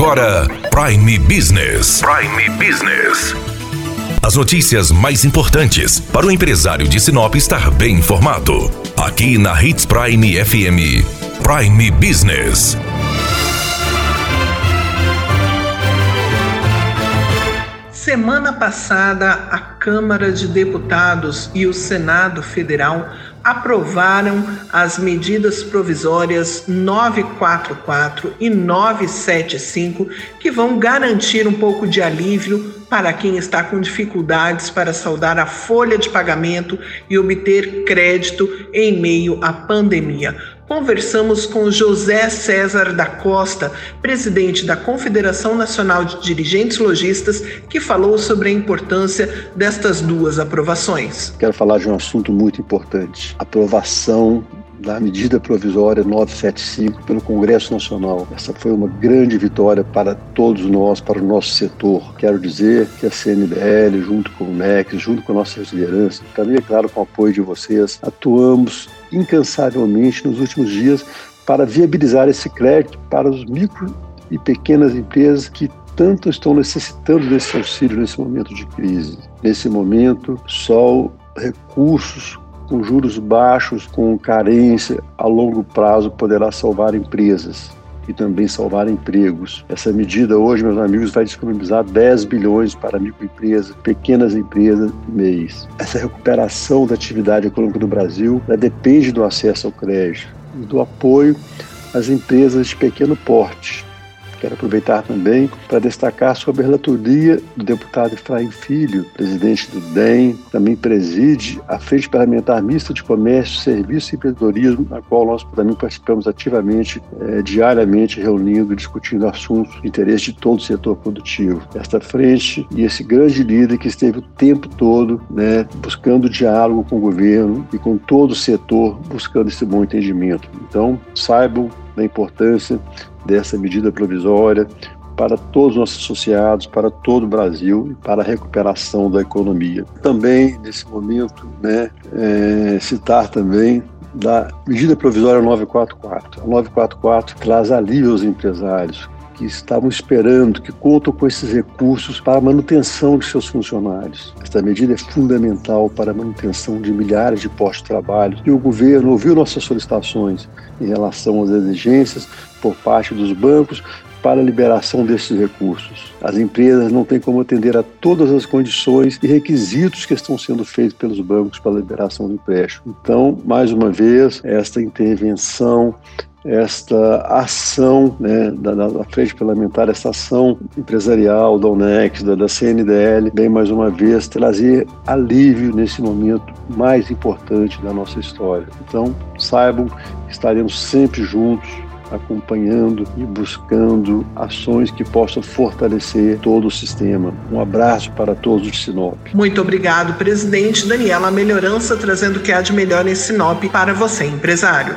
agora Prime Business. Prime Business. As notícias mais importantes para o empresário de Sinop estar bem informado. Aqui na Hits Prime FM. Prime Business. Semana passada, a Câmara de Deputados e o Senado Federal aprovaram as medidas provisórias 944 e 975 que vão garantir um pouco de alívio para quem está com dificuldades para saldar a folha de pagamento e obter crédito em meio à pandemia. Conversamos com José César da Costa, presidente da Confederação Nacional de Dirigentes Logistas, que falou sobre a importância destas duas aprovações. Quero falar de um assunto muito importante: aprovação da medida provisória 975 pelo Congresso Nacional. Essa foi uma grande vitória para todos nós, para o nosso setor. Quero dizer que a CNDL, junto com o MEC, junto com nossas lideranças, também, é claro, com o apoio de vocês, atuamos incansavelmente nos últimos dias para viabilizar esse crédito para os micro e pequenas empresas que tanto estão necessitando desse auxílio nesse momento de crise. Nesse momento, só recursos com juros baixos, com carência a longo prazo, poderá salvar empresas e também salvar empregos. Essa medida hoje, meus amigos, vai disponibilizar 10 bilhões para microempresas, pequenas empresas mês. Essa recuperação da atividade econômica do Brasil depende do acesso ao crédito e do apoio às empresas de pequeno porte, Quero aproveitar também para destacar sobre a relatoria do deputado Efraim Filho, presidente do DEM, também preside a Frente Parlamentar Mista de Comércio, Serviço e Empreendedorismo, na qual nós também participamos ativamente, é, diariamente, reunindo, discutindo assuntos de interesse de todo o setor produtivo. Esta frente e esse grande líder que esteve o tempo todo né, buscando diálogo com o governo e com todo o setor, buscando esse bom entendimento. Então, saibam da importância dessa medida provisória para todos os nossos associados, para todo o Brasil e para a recuperação da economia. Também, nesse momento, né, é, citar também da medida provisória 944. A 944 traz alívio aos empresários, que estavam esperando, que contam com esses recursos para a manutenção de seus funcionários. Esta medida é fundamental para a manutenção de milhares de postos de trabalho e o governo ouviu nossas solicitações em relação às exigências por parte dos bancos para a liberação desses recursos. As empresas não têm como atender a todas as condições e requisitos que estão sendo feitos pelos bancos para a liberação do empréstimo. Então, mais uma vez, esta intervenção esta ação né, da, da, frente parlamentar, essa ação empresarial da UNEX, da, da CNDL, vem mais uma vez trazer alívio nesse momento mais importante da nossa história. Então, saibam que estaremos sempre juntos, acompanhando e buscando ações que possam fortalecer todo o sistema. Um abraço para todos de Sinop. Muito obrigado, presidente Daniela Melhorança, trazendo o que há de melhor em Sinop para você, empresário.